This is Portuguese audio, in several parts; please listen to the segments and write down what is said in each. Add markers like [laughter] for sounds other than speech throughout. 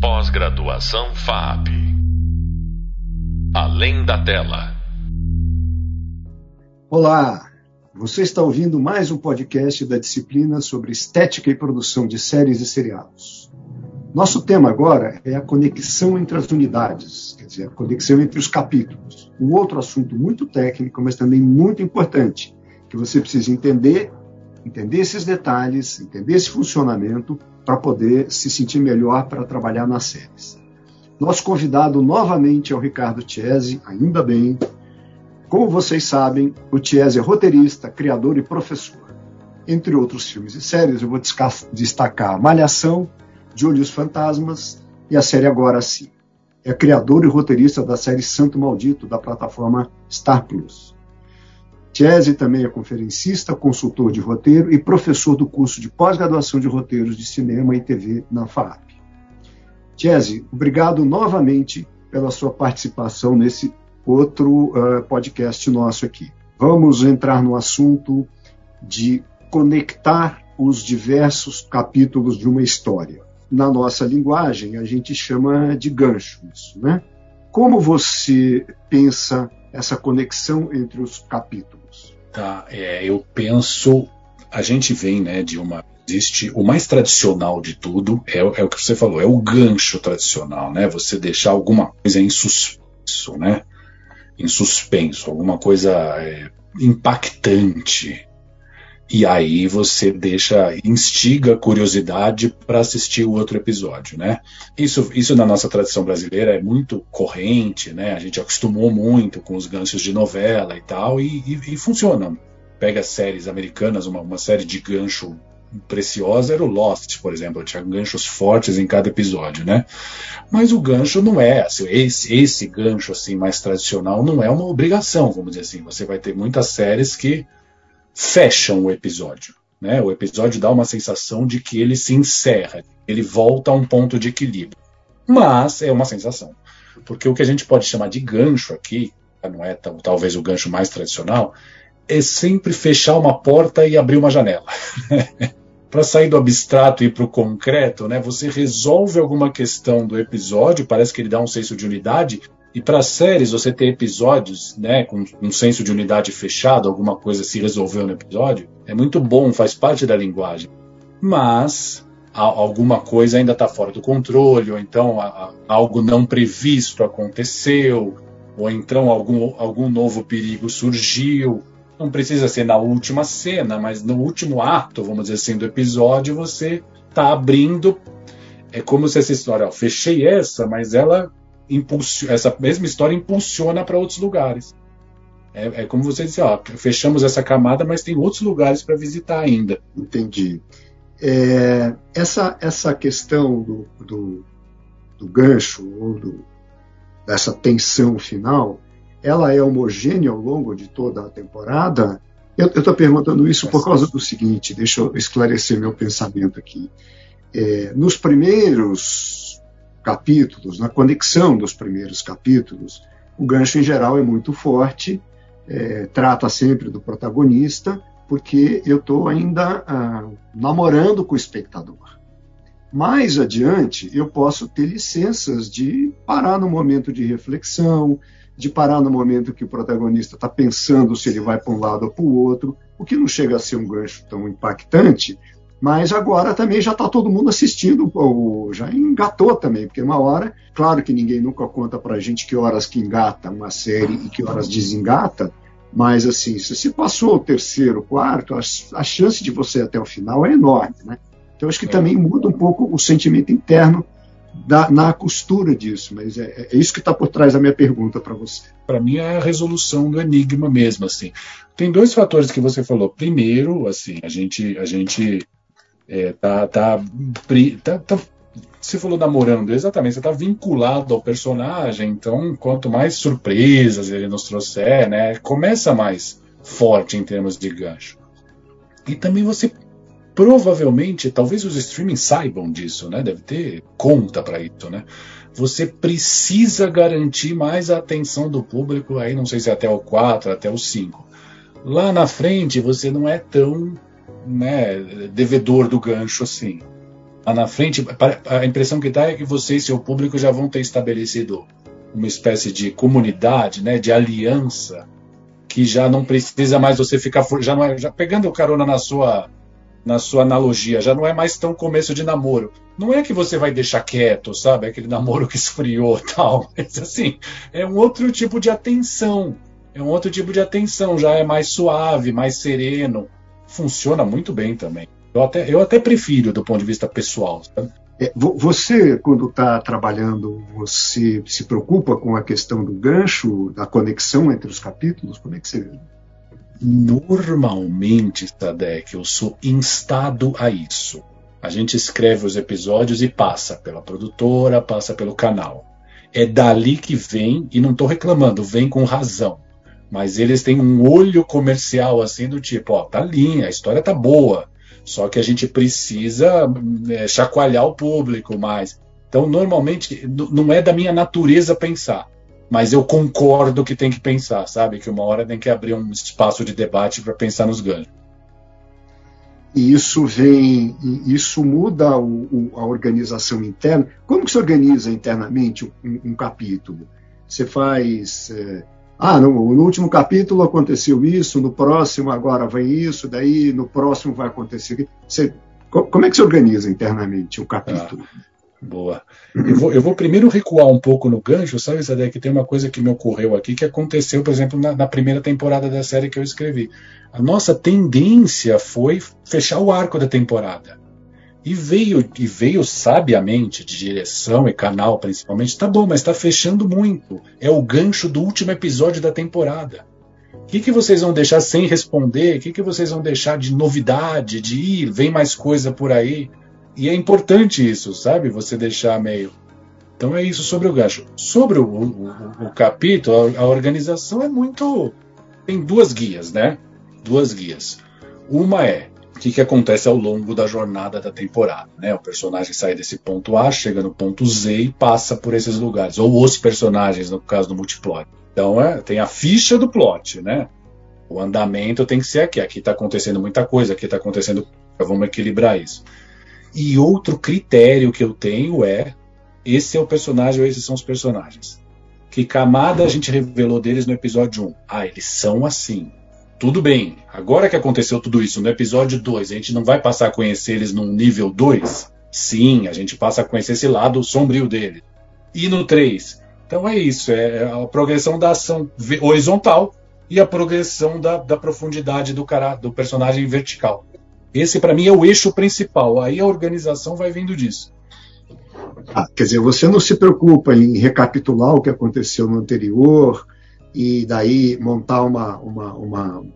Pós-graduação FAP. Além da tela. Olá, você está ouvindo mais um podcast da disciplina sobre estética e produção de séries e seriados. Nosso tema agora é a conexão entre as unidades, quer dizer, a conexão entre os capítulos. Um outro assunto muito técnico, mas também muito importante, que você precisa entender, entender esses detalhes, entender esse funcionamento para poder se sentir melhor para trabalhar nas séries. Nosso convidado novamente é o Ricardo Chiesi, ainda bem. Como vocês sabem, o Chiesi é roteirista, criador e professor. Entre outros filmes e séries, eu vou destacar Malhação, De Olhos Fantasmas e a série Agora Sim. É criador e roteirista da série Santo Maldito, da plataforma Star Plus. Chese também é conferencista, consultor de roteiro e professor do curso de pós-graduação de roteiros de cinema e TV na FAAP. Chese, obrigado novamente pela sua participação nesse outro uh, podcast nosso aqui. Vamos entrar no assunto de conectar os diversos capítulos de uma história. Na nossa linguagem, a gente chama de gancho isso, né? Como você pensa essa conexão entre os capítulos? Tá, é, eu penso, a gente vem, né, de uma existe o mais tradicional de tudo é, é, o que você falou, é o gancho tradicional, né? Você deixar alguma coisa em suspenso, né? Em suspenso, alguma coisa é, impactante, e aí você deixa, instiga a curiosidade para assistir o outro episódio, né? Isso, isso na nossa tradição brasileira é muito corrente, né? A gente acostumou muito com os ganchos de novela e tal, e, e, e funciona. Pega séries americanas, uma, uma série de gancho preciosa era o Lost, por exemplo, tinha ganchos fortes em cada episódio, né? Mas o gancho não é, assim, esse, esse gancho assim mais tradicional não é uma obrigação, vamos dizer assim. Você vai ter muitas séries que fecham o episódio. Né? O episódio dá uma sensação de que ele se encerra, ele volta a um ponto de equilíbrio. Mas é uma sensação. Porque o que a gente pode chamar de gancho aqui, não é talvez o gancho mais tradicional, é sempre fechar uma porta e abrir uma janela. [laughs] para sair do abstrato e ir para o concreto, né, você resolve alguma questão do episódio, parece que ele dá um senso de unidade, e para séries, você ter episódios né, com um senso de unidade fechado, alguma coisa se resolveu no episódio, é muito bom, faz parte da linguagem. Mas alguma coisa ainda está fora do controle, ou então algo não previsto aconteceu, ou então algum, algum novo perigo surgiu. Não precisa ser na última cena, mas no último ato, vamos dizer assim, do episódio, você está abrindo. É como se essa história, ó, fechei essa, mas ela essa mesma história impulsiona para outros lugares. É, é, como você disse, ó, fechamos essa camada, mas tem outros lugares para visitar ainda. Entendi. É, essa, essa questão do, do, do gancho, ou do, dessa tensão final, ela é homogênea ao longo de toda a temporada? Eu estou perguntando isso por causa do seguinte, deixa eu esclarecer meu pensamento aqui. É, nos primeiros capítulos, na conexão dos primeiros capítulos, o gancho em geral é muito forte, é, trata sempre do protagonista, porque eu estou ainda ah, namorando com o espectador. Mais adiante, eu posso ter licenças de parar no momento de reflexão, de parar no momento que o protagonista está pensando se ele vai para um lado ou para o outro, o que não chega a ser um gancho tão impactante, mas agora também já está todo mundo assistindo, ou já engatou também, porque uma hora, claro que ninguém nunca conta para a gente que horas que engata uma série e que horas desengata, mas assim, se você passou o terceiro, quarto, a, a chance de você ir até o final é enorme, né? Então acho que é. também muda um pouco o sentimento interno da, na costura disso, mas é, é isso que está por trás da minha pergunta para você. Para mim é a resolução do enigma mesmo, assim. Tem dois fatores que você falou. Primeiro, assim, a gente, a gente é, tá, tá, tá, tá, você falou namorando, exatamente, você está vinculado ao personagem, então quanto mais surpresas ele nos trouxer, né, começa mais forte em termos de gancho. E também você provavelmente, talvez os streamings saibam disso, né, deve ter conta para isso, né. Você precisa garantir mais a atenção do público aí, não sei se é até o 4, até o 5. Lá na frente você não é tão né, devedor do gancho assim. lá na frente, a impressão que dá é que você e seu público já vão ter estabelecido uma espécie de comunidade, né, de aliança, que já não precisa mais você ficar já não é, já pegando o carona na sua na sua analogia, já não é mais tão começo de namoro. Não é que você vai deixar quieto, sabe, aquele namoro que esfriou, tal, [laughs] mas assim, é um outro tipo de atenção. É um outro tipo de atenção, já é mais suave, mais sereno. Funciona muito bem também. Eu até, eu até prefiro do ponto de vista pessoal. Sabe? É, você, quando está trabalhando, você se preocupa com a questão do gancho, da conexão entre os capítulos? Como é que você. Normalmente, Sadek, eu sou instado a isso. A gente escreve os episódios e passa pela produtora, passa pelo canal. É dali que vem, e não estou reclamando, vem com razão. Mas eles têm um olho comercial assim do tipo, ó, tá linha, a história tá boa só que a gente precisa é, chacoalhar o público mais. Então, normalmente, não é da minha natureza pensar, mas eu concordo que tem que pensar, sabe? Que uma hora tem que abrir um espaço de debate para pensar nos ganhos. E isso vem, isso muda o, o, a organização interna. Como que se organiza internamente um, um capítulo? Você faz é, ah, no, no, último capítulo aconteceu isso, no próximo agora vem isso, daí no próximo vai acontecer. Você, como é que se organiza internamente o capítulo? Ah, boa. Eu vou, eu vou, primeiro recuar um pouco no gancho, sabe, Zé, que tem uma coisa que me ocorreu aqui que aconteceu, por exemplo, na, na primeira temporada da série que eu escrevi. A nossa tendência foi fechar o arco da temporada. E veio, e veio sabiamente, de direção e canal principalmente, tá bom, mas está fechando muito. É o gancho do último episódio da temporada. O que, que vocês vão deixar sem responder? O que, que vocês vão deixar de novidade, de ir, vem mais coisa por aí? E é importante isso, sabe? Você deixar meio. Então é isso sobre o gancho. Sobre o, o, o capítulo, a, a organização é muito. Tem duas guias, né? Duas guias. Uma é o que, que acontece ao longo da jornada da temporada. Né? O personagem sai desse ponto A, chega no ponto Z e passa por esses lugares. Ou os personagens, no caso do multiplot. Então é, tem a ficha do plot, né? O andamento tem que ser aqui. Aqui está acontecendo muita coisa, aqui está acontecendo. Vamos equilibrar isso. E outro critério que eu tenho é: esse é o personagem ou esses são os personagens. Que camada a gente revelou deles no episódio 1? Ah, eles são assim. Tudo bem, agora que aconteceu tudo isso no episódio 2, a gente não vai passar a conhecer eles num nível 2? Sim, a gente passa a conhecer esse lado sombrio dele. E no 3? Então é isso, é a progressão da ação horizontal e a progressão da, da profundidade do, cara, do personagem vertical. Esse, para mim, é o eixo principal. Aí a organização vai vindo disso. Ah, quer dizer, você não se preocupa em recapitular o que aconteceu no anterior, e daí montar uma, uma, uma,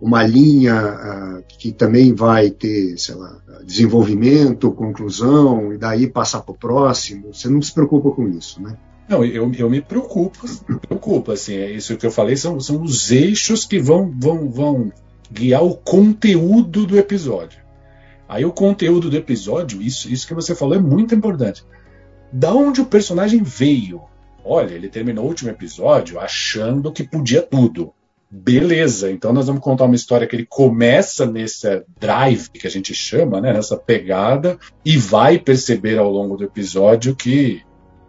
uma linha uh, que também vai ter, sei lá, desenvolvimento, conclusão, e daí passar para o próximo. Você não se preocupa com isso, né? Não, eu, eu me preocupo, me preocupo, assim, é isso que eu falei, são, são os eixos que vão, vão, vão guiar o conteúdo do episódio. Aí o conteúdo do episódio, isso, isso que você falou é muito importante. Da onde o personagem veio? Olha, ele terminou o último episódio achando que podia tudo. Beleza, então nós vamos contar uma história que ele começa nesse drive que a gente chama, né, nessa pegada, e vai perceber ao longo do episódio que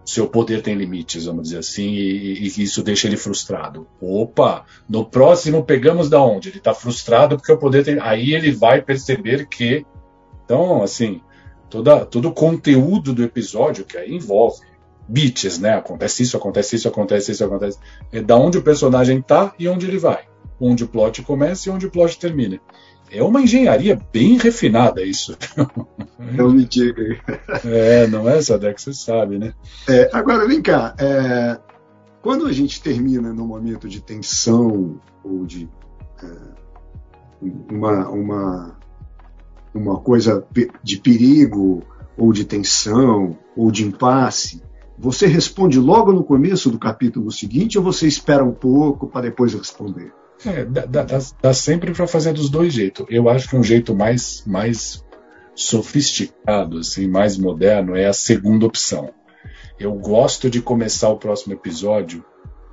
seu poder tem limites, vamos dizer assim, e, que isso deixa ele frustrado. Opa, no próximo pegamos da onde? Ele está frustrado porque o poder tem. Aí ele vai perceber que. Então, assim, toda, todo o conteúdo do episódio, que aí envolve bits, né? Acontece isso, acontece isso, acontece isso, acontece. É da onde o personagem tá e onde ele vai. Onde o plot começa e onde o plot termina. É uma engenharia bem refinada isso. [laughs] Não me diga. É, não é, Sadek? Você sabe, né? É, agora, vem cá. É, quando a gente termina num momento de tensão ou de é, uma, uma, uma coisa de perigo ou de tensão ou de impasse, você responde logo no começo do capítulo seguinte ou você espera um pouco para depois responder? É, dá, dá, dá sempre para fazer dos dois jeitos. Eu acho que um jeito mais, mais sofisticado, assim, mais moderno, é a segunda opção. Eu gosto de começar o próximo episódio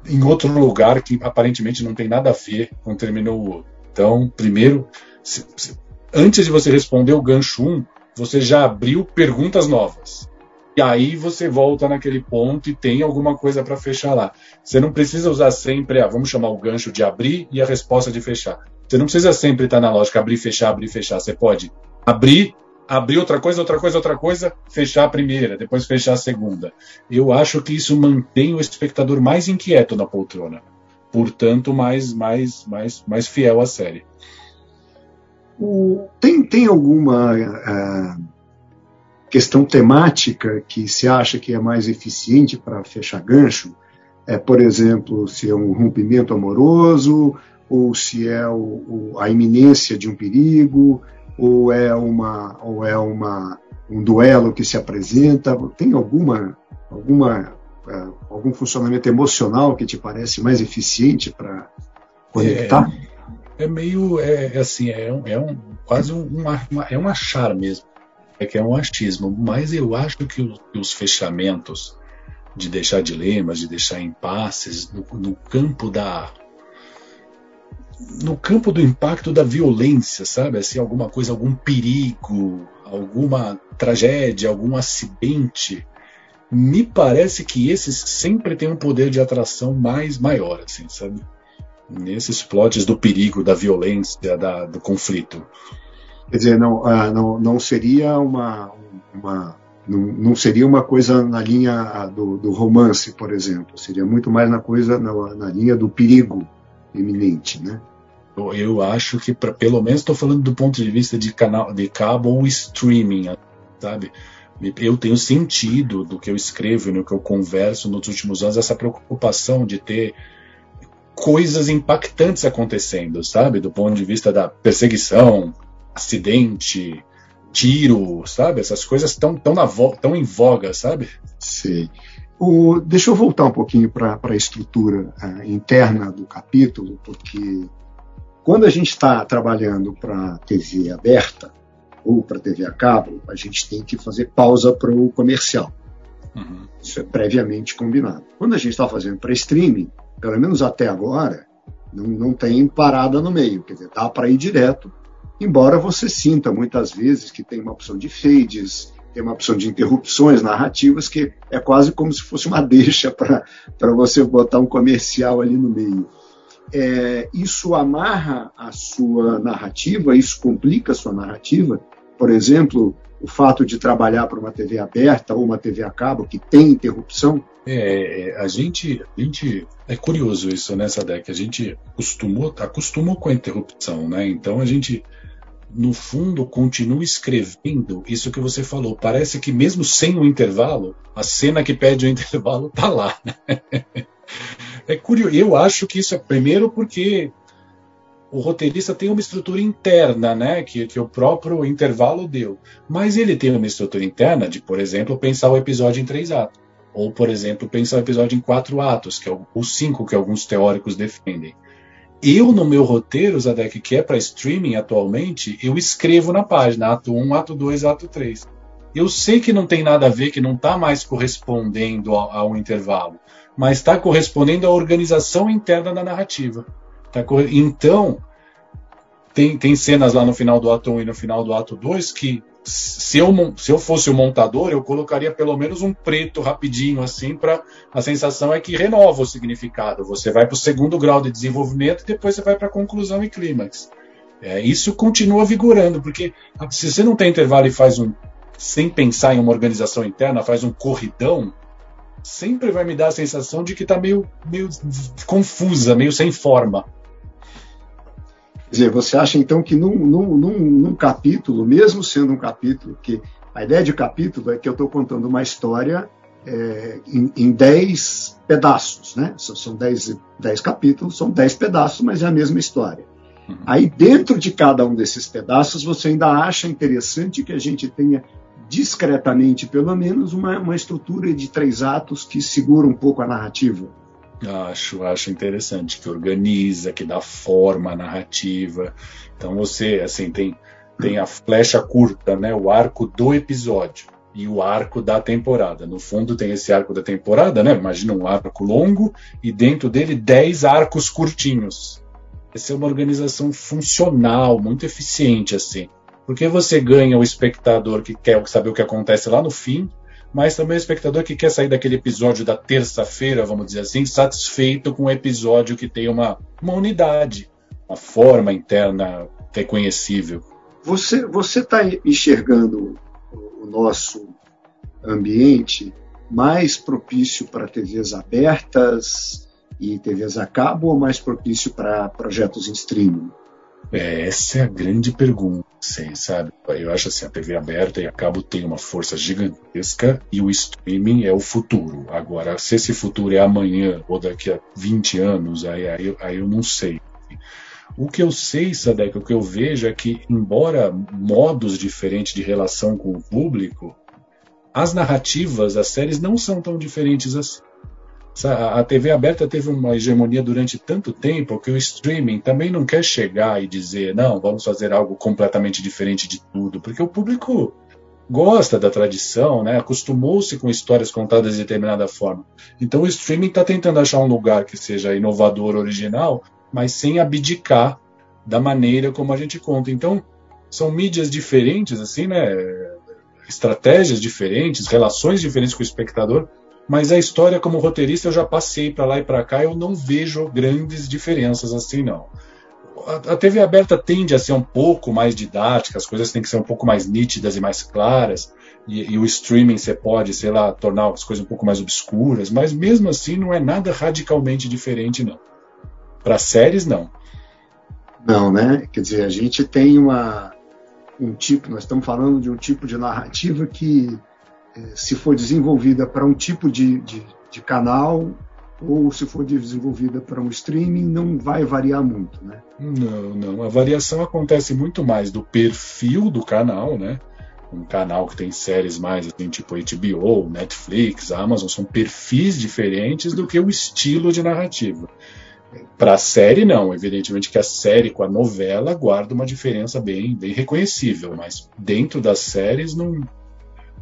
em outro lugar que aparentemente não tem nada a ver com terminou o outro. Então, primeiro, se, se, antes de você responder o gancho 1, você já abriu perguntas novas. E aí você volta naquele ponto e tem alguma coisa para fechar lá. Você não precisa usar sempre, ah, vamos chamar o gancho de abrir e a resposta de fechar. Você não precisa sempre estar na lógica abrir, fechar, abrir, fechar. Você pode abrir, abrir outra coisa, outra coisa, outra coisa, fechar a primeira, depois fechar a segunda. Eu acho que isso mantém o espectador mais inquieto na poltrona. Portanto, mais, mais, mais, mais fiel à série. O, tem, tem alguma uh, questão temática que se acha que é mais eficiente para fechar gancho? É, por exemplo, se é um rompimento amoroso, ou se é o, o, a iminência de um perigo, ou é, uma, ou é uma, um duelo que se apresenta? Tem alguma, alguma, uh, algum funcionamento emocional que te parece mais eficiente para conectar? É é meio é, é, assim é, um, é um quase um, é um achar mesmo é que é um achismo mas eu acho que, os fechamentos de deixar dilemas de deixar impasses no, no, campo da no campo do impacto da violência sabe assim alguma coisa algum perigo alguma tragédia algum acidente me parece que esses sempre têm um poder de atração mais maior assim sabe nesses plots do perigo, da violência, da, do conflito. Quer dizer, não, uh, não, não seria uma, uma não, não, seria uma coisa na linha ah, do, do, romance, por exemplo. Seria muito mais na coisa na, na linha do perigo iminente, né? Eu, eu acho que, pra, pelo menos, estou falando do ponto de vista de canal de cabo ou streaming, sabe? Eu tenho sentido do que eu escrevo no que eu converso nos últimos anos essa preocupação de ter coisas impactantes acontecendo, sabe? Do ponto de vista da perseguição, acidente, tiro, sabe? Essas coisas estão tão, tão em voga, sabe? Sim. O, deixa eu voltar um pouquinho para a estrutura uh, interna do capítulo, porque quando a gente está trabalhando para TV aberta ou para TV a cabo, a gente tem que fazer pausa para o comercial. Uhum. Isso é previamente combinado. Quando a gente está fazendo para streaming, pelo menos até agora, não, não tem parada no meio, quer dizer, dá para ir direto, embora você sinta muitas vezes que tem uma opção de fades, tem uma opção de interrupções narrativas que é quase como se fosse uma [laughs] deixa para você botar um comercial ali no meio. É, isso amarra a sua narrativa, isso complica a sua narrativa. Por exemplo, o fato de trabalhar para uma TV aberta ou uma TV a cabo que tem interrupção? É, é, a gente, a gente é curioso isso nessa né, década. A gente acostumou, acostumou com a interrupção, né? Então a gente, no fundo, continua escrevendo isso que você falou. Parece que mesmo sem o intervalo, a cena que pede o intervalo tá lá. Né? [laughs] É curioso. Eu acho que isso é primeiro porque o roteirista tem uma estrutura interna, né, que, que o próprio intervalo deu. Mas ele tem uma estrutura interna de, por exemplo, pensar o episódio em três atos. Ou, por exemplo, pensar o episódio em quatro atos, que é o, os cinco que alguns teóricos defendem. Eu, no meu roteiro, Zadek, que é para streaming atualmente, eu escrevo na página, ato 1, ato 2, ato 3. Eu sei que não tem nada a ver, que não está mais correspondendo ao, ao intervalo, mas está correspondendo à organização interna da narrativa. Tá então, tem, tem cenas lá no final do ato 1 e no final do ato 2 que se eu, se eu fosse o montador, eu colocaria pelo menos um preto rapidinho assim para a sensação é que renova o significado. Você vai para o segundo grau de desenvolvimento e depois você vai para a conclusão e clímax. É, isso continua vigorando, porque se você não tem intervalo e faz um sem pensar em uma organização interna, faz um corridão, sempre vai me dar a sensação de que está meio, meio confusa, meio sem forma. Quer dizer, você acha então que num, num, num, num capítulo, mesmo sendo um capítulo, que a ideia de capítulo é que eu estou contando uma história é, em, em dez pedaços, né? São dez, dez capítulos, são dez pedaços, mas é a mesma história. Uhum. Aí dentro de cada um desses pedaços você ainda acha interessante que a gente tenha discretamente, pelo menos, uma, uma estrutura de três atos que segura um pouco a narrativa. Acho, acho interessante, que organiza, que dá forma à narrativa. Então você, assim, tem, tem a flecha curta, né, o arco do episódio e o arco da temporada. No fundo tem esse arco da temporada, né? Imagina um arco longo e dentro dele 10 arcos curtinhos. Essa é uma organização funcional, muito eficiente assim. Porque você ganha o espectador que quer saber o que acontece lá no fim, mas também o espectador que quer sair daquele episódio da terça-feira, vamos dizer assim, satisfeito com um episódio que tem uma, uma unidade, uma forma interna reconhecível. Você está enxergando o nosso ambiente mais propício para TVs abertas e TVs a cabo ou mais propício para projetos em streaming? É, essa é a grande pergunta, sim, sabe? Eu acho assim, a TV aberta e a cabo tem uma força gigantesca e o streaming é o futuro. Agora, se esse futuro é amanhã ou daqui a 20 anos, aí, aí, aí eu não sei. O que eu sei, Sadek, o que eu vejo é que, embora modos diferentes de relação com o público, as narrativas, as séries não são tão diferentes assim. A TV aberta teve uma hegemonia durante tanto tempo que o streaming também não quer chegar e dizer, não, vamos fazer algo completamente diferente de tudo, porque o público gosta da tradição, né? acostumou-se com histórias contadas de determinada forma. Então o streaming está tentando achar um lugar que seja inovador, original, mas sem abdicar da maneira como a gente conta. Então são mídias diferentes, assim, né? estratégias diferentes, relações diferentes com o espectador, mas a história como roteirista eu já passei para lá e para cá, eu não vejo grandes diferenças assim não. A, TV aberta tende a ser um pouco mais didática, as coisas têm que ser um pouco mais nítidas e mais claras, e, e o streaming você pode, sei lá, tornar as coisas um pouco mais obscuras, mas mesmo assim não é nada radicalmente diferente não. Para séries não. Não, né? Quer dizer, a gente tem uma um tipo, nós estamos falando de um tipo de narrativa que se for desenvolvida para um tipo de, de, de, canal ou se for desenvolvida para um streaming, não vai variar muito, né? Não, não. A variação acontece muito mais do perfil do canal, né? Um canal que tem séries mais assim, tipo HBO, Netflix, Amazon, são perfis diferentes do que o estilo de narrativa. Para a série, não. Evidentemente que a série com a novela guarda uma diferença bem, bem reconhecível, mas dentro das séries não,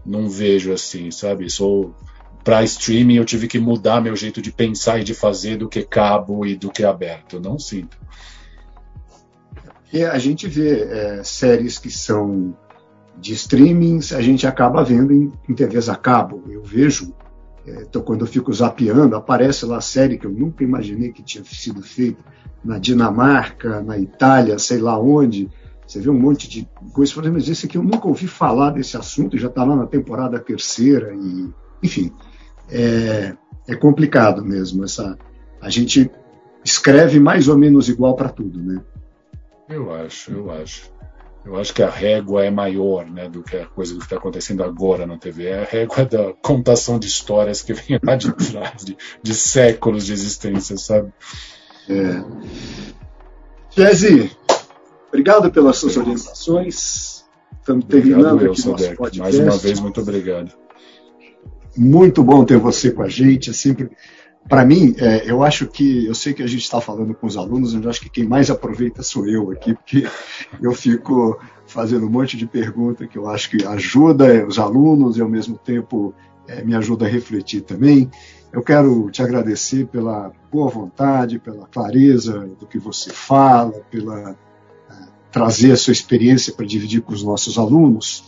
não vejo assim, sabe? Sou para streaming eu tive que mudar meu jeito de pensar e de fazer do que cabo e do que aberto. Não sinto. E a gente vê é, séries que são de streamings, a gente acaba vendo em, em TVs a cabo. Eu vejo, é, então, quando eu fico zapeando, aparece lá série que eu nunca imaginei que tinha sido feita na Dinamarca, na Itália, sei lá onde você vê um monte de coisas, falei, mas esse aqui eu nunca ouvi falar desse assunto, já está lá na temporada terceira, e, enfim, é, é complicado mesmo. Essa, a gente escreve mais ou menos igual para tudo, né? Eu acho, eu acho. Eu acho que a régua é maior né, do que a coisa que está acontecendo agora na TV. É a régua da contação de histórias que vem lá de trás, de, de séculos de existência, sabe? É. Jesse, Obrigado pelas suas orientações. Estamos terminando obrigado, aqui nosso podcast. Mais uma vez, muito obrigado. Muito bom ter você com a gente. É sempre, para mim, é, eu acho que eu sei que a gente está falando com os alunos, mas eu acho que quem mais aproveita sou eu aqui, porque eu fico fazendo um monte de perguntas que eu acho que ajuda os alunos e ao mesmo tempo é, me ajuda a refletir também. Eu quero te agradecer pela boa vontade, pela clareza do que você fala, pela trazer a sua experiência para dividir com os nossos alunos.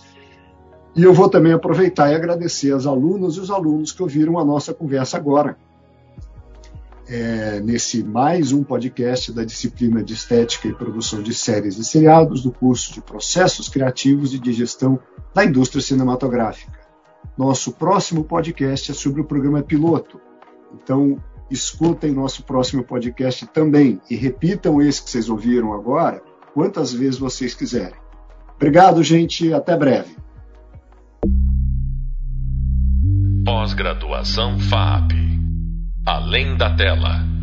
E eu vou também aproveitar e agradecer aos alunos e os alunos que ouviram a nossa conversa agora. É, nesse mais um podcast da disciplina de Estética e Produção de Séries e Seriados do curso de Processos Criativos e de Gestão da Indústria Cinematográfica. Nosso próximo podcast é sobre o programa piloto. Então, escutem nosso próximo podcast também e repitam esse que vocês ouviram agora quantas vezes vocês quiserem. Obrigado, gente. Até breve. Pós-graduação FAP. Além da tela.